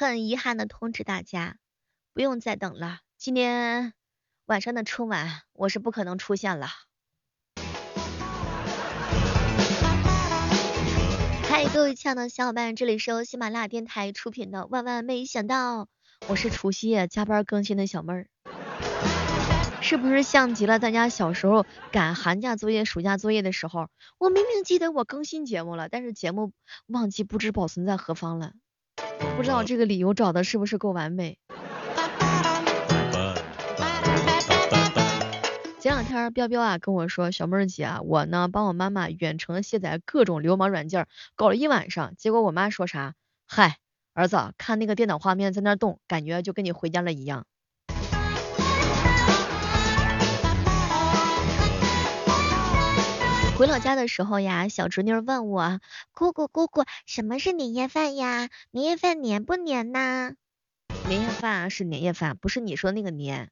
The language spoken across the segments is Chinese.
很遗憾的通知大家，不用再等了，今天晚上的春晚我是不可能出现了。嗨，各位亲爱的小伙伴，这里是由喜马拉雅电台出品的《万万没想到》，我是除夕夜加班更新的小妹儿。是不是像极了大家小时候赶寒假作业、暑假作业的时候？我明明记得我更新节目了，但是节目忘记不知保存在何方了。不知道这个理由找的是不是够完美？前两天彪彪啊跟我说，小妹儿姐啊，我呢帮我妈妈远程卸载各种流氓软件，搞了一晚上，结果我妈说啥？嗨，儿子看那个电脑画面在那动，感觉就跟你回家了一样。回老家的时候呀，小侄女问我，姑姑姑姑，什么是年夜饭呀？年夜饭年不年呐？年夜饭是年夜饭，不是你说那个年。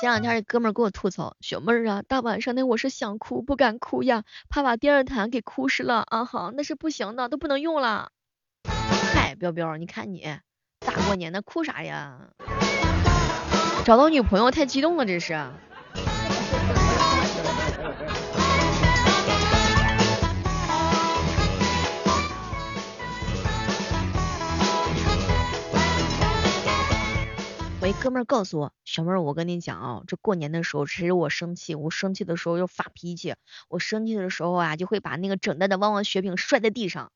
前两天这哥们儿给我吐槽，小妹儿啊，大晚上的我是想哭不敢哭呀，怕把电热毯给哭湿了啊哈，那是不行的，都不能用了。彪彪，你看你大过年的哭啥呀？找到女朋友太激动了，这是。喂，哥们儿，告诉我，小妹儿，我跟你讲啊，这过年的时候，其实我生气，我生气的时候又发脾气，我生气的时候啊，就会把那个整袋的旺旺雪饼摔在地上。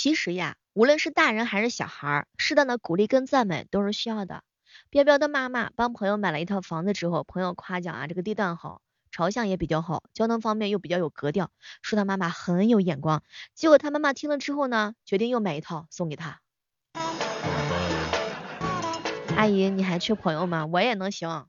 其实呀，无论是大人还是小孩，适当的鼓励跟赞美都是需要的。彪彪的妈妈帮朋友买了一套房子之后，朋友夸奖啊，这个地段好，朝向也比较好，交通方面又比较有格调，说他妈妈很有眼光。结果他妈妈听了之后呢，决定又买一套送给他。阿姨，你还缺朋友吗？我也能行。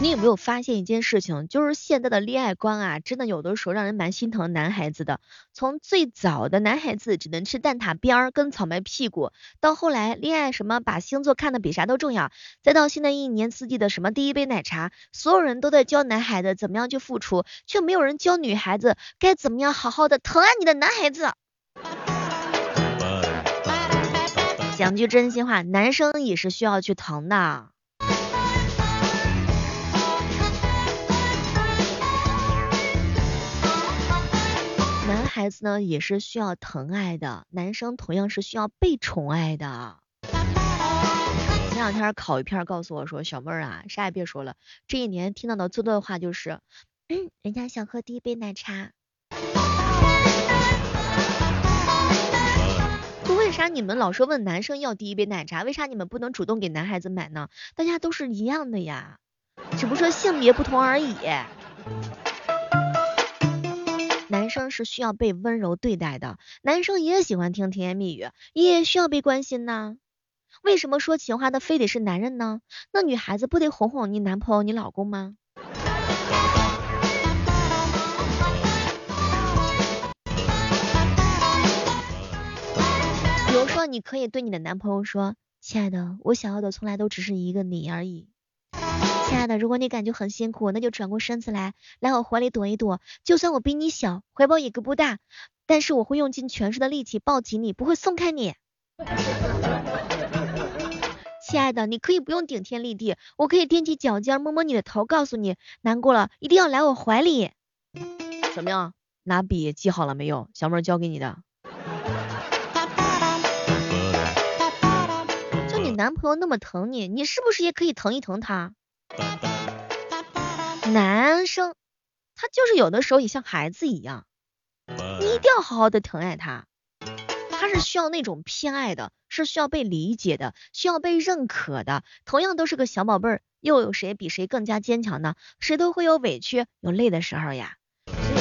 你有没有发现一件事情，就是现在的恋爱观啊，真的有的时候让人蛮心疼男孩子的。从最早的男孩子只能吃蛋挞边儿跟草莓屁股，到后来恋爱什么把星座看得比啥都重要，再到现在一年四季的什么第一杯奶茶，所有人都在教男孩子怎么样去付出，却没有人教女孩子该怎么样好好的疼爱你的男孩子。讲句真心话，男生也是需要去疼的。孩子呢也是需要疼爱的，男生同样是需要被宠爱的。前两天烤鱼片告诉我说，小妹儿啊，啥也别说了，这一年听到的最多的话就是，嗯，人家想喝第一杯奶茶。就为啥你们老是问男生要第一杯奶茶？为啥你们不能主动给男孩子买呢？大家都是一样的呀，只不过性别不同而已。男生是需要被温柔对待的，男生也喜欢听甜言蜜语，也需要被关心呢。为什么说情话的非得是男人呢？那女孩子不得哄哄你男朋友、你老公吗？比如说，你可以对你的男朋友说：“亲爱的，我想要的从来都只是一个你而已。”亲爱的，如果你感觉很辛苦，那就转过身子来，来我怀里躲一躲。就算我比你小，怀抱也够不大，但是我会用尽全身的力气抱紧你，不会松开你。亲爱的，你可以不用顶天立地，我可以踮起脚尖摸摸你的头，告诉你，难过了一定要来我怀里。怎么样？拿笔记好了没有？小妹教给你的。就你男朋友那么疼你，你是不是也可以疼一疼他？男生他就是有的时候也像孩子一样，你一定要好好的疼爱他，他是需要那种偏爱的，是需要被理解的，需要被认可的。同样都是个小宝贝儿，又有谁比谁更加坚强呢？谁都会有委屈有累的时候呀。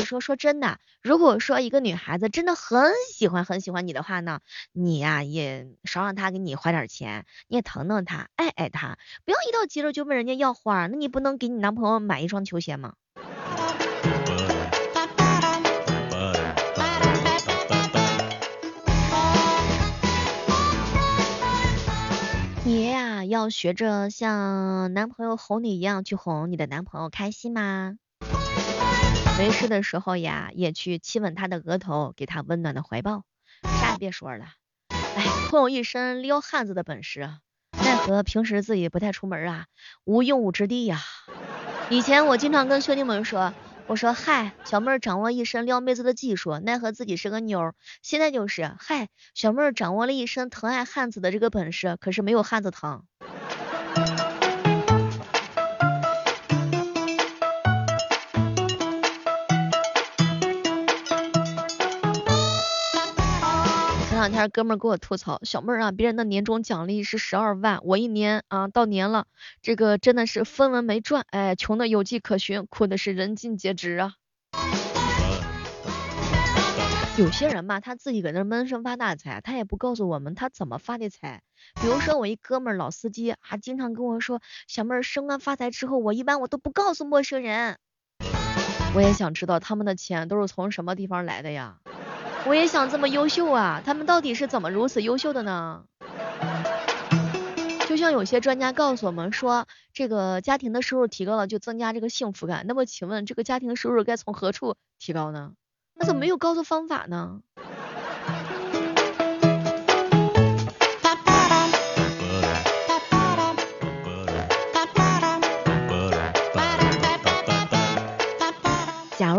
说说真的，如果说一个女孩子真的很喜欢很喜欢你的话呢，你呀也少让她给你花点钱，你也疼疼她，爱爱她，不要一到节日就问人家要花，那你不能给你男朋友买一双球鞋吗？你呀要学着像男朋友哄你一样去哄你的男朋友，开心吗？没事的时候呀，也去亲吻他的额头，给他温暖的怀抱。啥也别说了，哎，空有一身撩汉子的本事，奈何平时自己不太出门啊，无用武之地呀。以前我经常跟兄弟们说，我说嗨，小妹儿掌握一身撩妹子的技术，奈何自己是个妞。现在就是嗨，小妹儿掌握了一身疼爱汉子的这个本事，可是没有汉子疼。两天哥们儿给我吐槽，小妹儿啊，别人的年终奖励是十二万，我一年啊到年了，这个真的是分文没赚，哎，穷的有迹可循，苦的是人尽皆知啊。有些人吧，他自己搁那闷声发大财，他也不告诉我们他怎么发的财。比如说我一哥们儿老司机，还经常跟我说，小妹儿升官发财之后，我一般我都不告诉陌生人。我也想知道他们的钱都是从什么地方来的呀？我也想这么优秀啊！他们到底是怎么如此优秀的呢？就像有些专家告诉我们说，这个家庭的收入提高了就增加这个幸福感。那么请问这个家庭收入该从何处提高呢？那怎么没有告诉方法呢？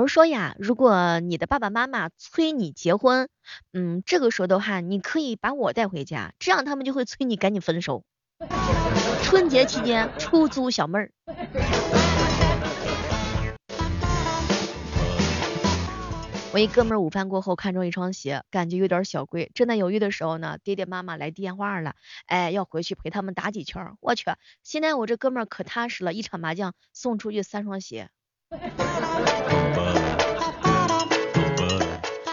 说呀，如果你的爸爸妈妈催你结婚，嗯，这个时候的话，你可以把我带回家，这样他们就会催你赶紧分手。春节期间出租小妹儿。我一哥们儿午饭过后看中一双鞋，感觉有点小贵，正在犹豫的时候呢，爹爹妈妈来电话了，哎，要回去陪他们打几圈。我去，现在我这哥们儿可踏实了，一场麻将送出去三双鞋。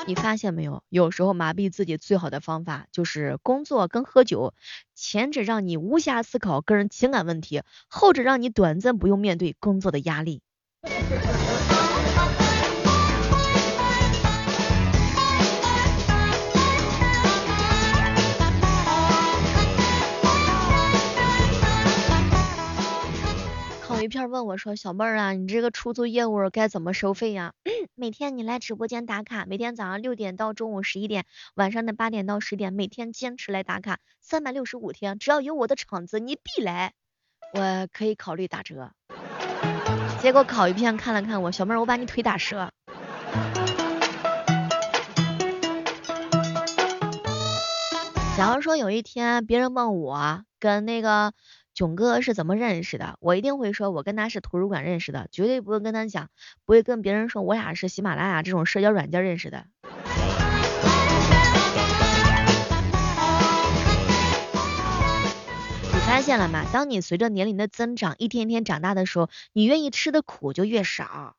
你发现没有？有时候麻痹自己最好的方法就是工作跟喝酒，前者让你无暇思考个人情感问题，后者让你短暂不用面对工作的压力。问我说：“小妹儿啊，你这个出租业务该怎么收费呀？”每天你来直播间打卡，每天早上六点到中午十一点，晚上的八点到十点，每天坚持来打卡，三百六十五天，只要有我的场子，你必来，我可以考虑打折。结果烤鱼片看了看我，小妹儿，我把你腿打折。假如说有一天别人问我跟那个。囧哥是怎么认识的？我一定会说，我跟他是图书馆认识的，绝对不会跟他讲，不会跟别人说我俩是喜马拉雅这种社交软件认识的。你发现了吗？当你随着年龄的增长，一天一天长大的时候，你愿意吃的苦就越少。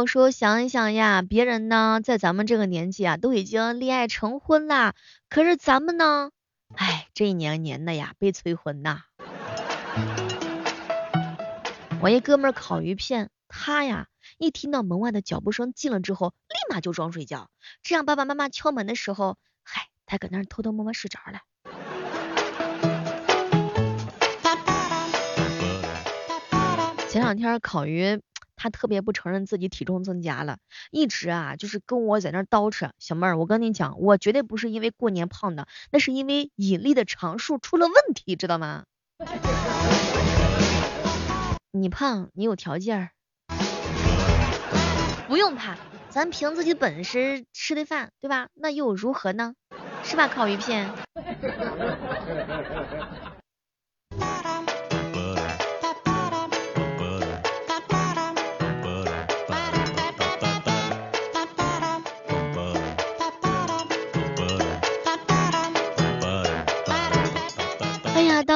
有时候想一想呀，别人呢在咱们这个年纪啊都已经恋爱成婚啦，可是咱们呢，哎，这一年年的呀被催婚呐。我一哥们儿烤鱼片，他呀一听到门外的脚步声近了之后，立马就装睡觉，这样爸爸妈妈敲门的时候，嗨，他搁那偷偷摸摸睡着了。前两天烤鱼。他特别不承认自己体重增加了，一直啊就是跟我在那叨扯。小妹儿，我跟你讲，我绝对不是因为过年胖的，那是因为引力的常数出了问题，知道吗？你胖，你有条件儿，不用怕，咱凭自己本事吃的饭，对吧？那又如何呢？是吧，烤鱼片？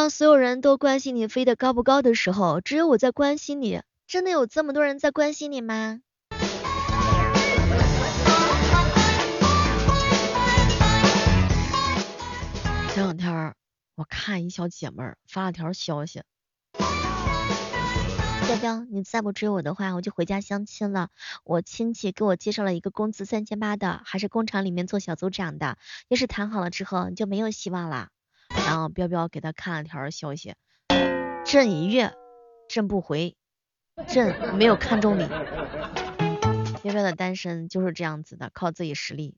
当所有人都关心你飞得高不高的时候，只有我在关心你。真的有这么多人在关心你吗？前两天我看一小姐妹发了条消息，彪彪，你再不追我的话，我就回家相亲了。我亲戚给我介绍了一个工资三千八的，还是工厂里面做小组长的。要是谈好了之后，你就没有希望了。然后彪彪给他看了条消息，朕一阅，朕不回。朕没有看中你，彪彪的单身就是这样子的，靠自己实力。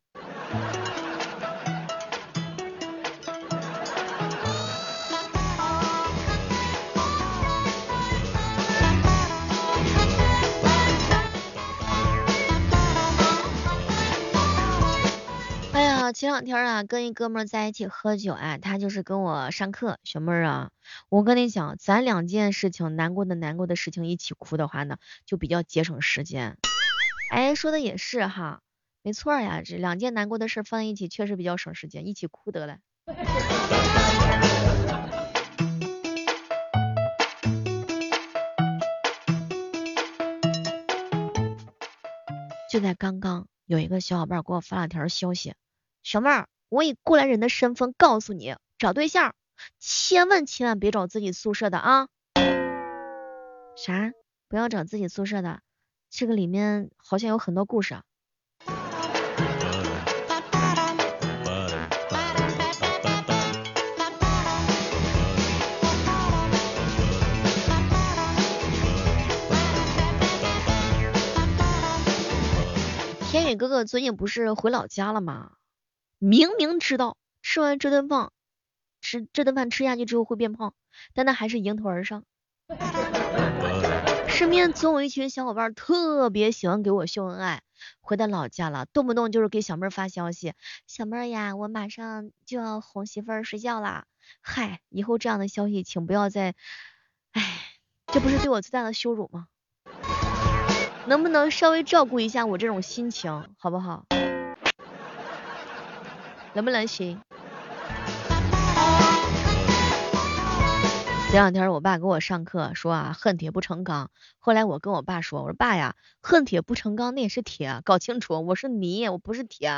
前两天啊，跟一哥们在一起喝酒啊，他就是跟我上课，小妹儿啊，我跟你讲，咱两件事情，难过的难过的事情一起哭的话呢，就比较节省时间。哎，说的也是哈，没错呀，这两件难过的事放在一起，确实比较省时间，一起哭得了。就在刚刚，有一个小伙伴给我发了条消息。小妹儿，我以过来人的身份告诉你，找对象千万千万别找自己宿舍的啊！啥？不要找自己宿舍的？这个里面好像有很多故事。天宇哥哥最近不是回老家了吗？明明知道吃完这顿饭，吃这顿饭吃下去之后会变胖，但他还是迎头而上。身边总有一群小伙伴特别喜欢给我秀恩爱。回到老家了，动不动就是给小妹儿发消息，小妹儿呀，我马上就要哄媳妇儿睡觉啦。嗨，以后这样的消息请不要再，哎，这不是对我最大的羞辱吗？能不能稍微照顾一下我这种心情，好不好？能不能行？前两天我爸给我上课说啊，恨铁不成钢。后来我跟我爸说，我说爸呀，恨铁不成钢那也是铁，搞清楚，我是泥，我不是铁。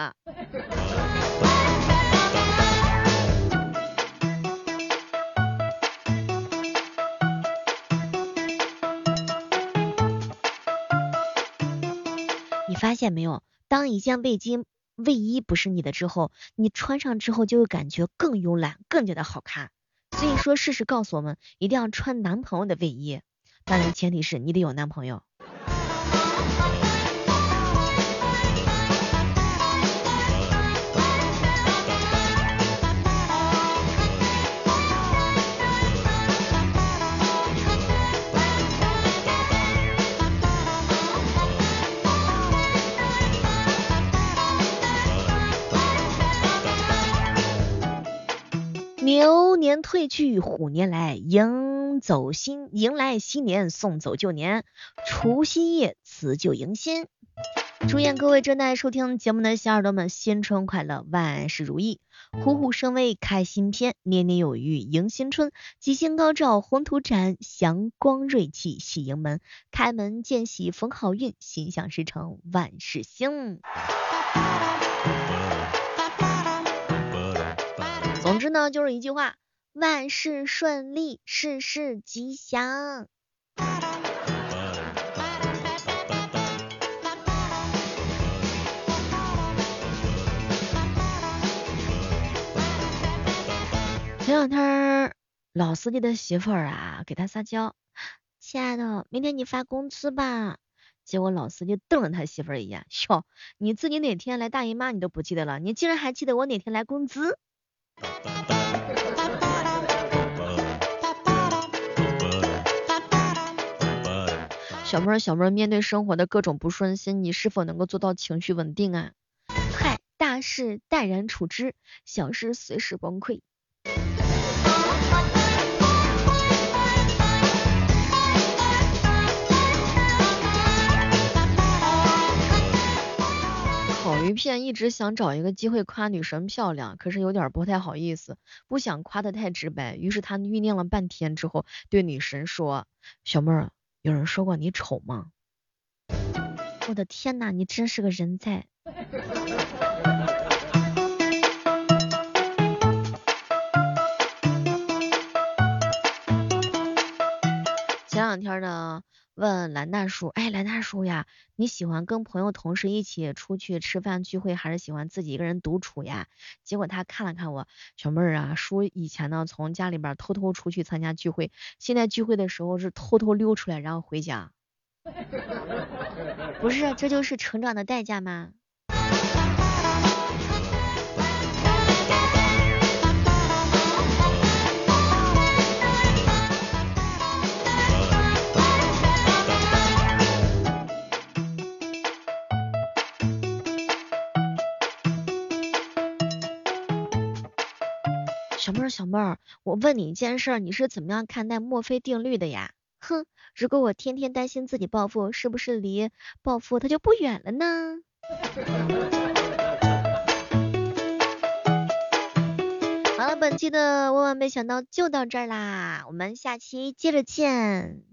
你发现没有？当一件背巾。卫衣不是你的之后，你穿上之后就会感觉更慵懒，更加的好看。所以说，事实告诉我们，一定要穿男朋友的卫衣，当然前提是你得有男朋友。牛年退去，虎年来，迎走新迎来新年，送走旧年，除夕夜辞旧迎新。祝愿各位正在收听节目的小耳朵们新春快乐，万事如意，虎虎生威，开新篇，年年有余迎新春，吉星高照，宏图展，祥光瑞气喜迎门，开门见喜逢好运，心想事成万事兴。总之呢，就是一句话，万事顺利，事事吉祥。前两天老司机的媳妇儿啊，给他撒娇，亲爱的，明天你发工资吧。结果老司机瞪了他媳妇儿一眼，哟，你自己哪天来大姨妈你都不记得了，你竟然还记得我哪天来工资？小妹儿，小妹儿，面对生活的各种不顺心，你是否能够做到情绪稳定啊？嗨，大事淡然处之，小事随时崩溃。片一直想找一个机会夸女神漂亮，可是有点不太好意思，不想夸的太直白，于是他酝酿了半天之后，对女神说：“小妹儿，有人说过你丑吗？”我的天呐，你真是个人才！前两天呢，问蓝大叔，哎，蓝大叔呀，你喜欢跟朋友、同事一起出去吃饭聚会，还是喜欢自己一个人独处呀？结果他看了看我，小妹儿啊，叔以前呢从家里边偷偷出去参加聚会，现在聚会的时候是偷偷溜出来，然后回家。不是，这就是成长的代价吗？小妹儿，小妹儿，我问你一件事，你是怎么样看待墨菲定律的呀？哼，如果我天天担心自己暴富，是不是离暴富它就不远了呢？好了，本期的万万没想到就到这儿啦，我们下期接着见。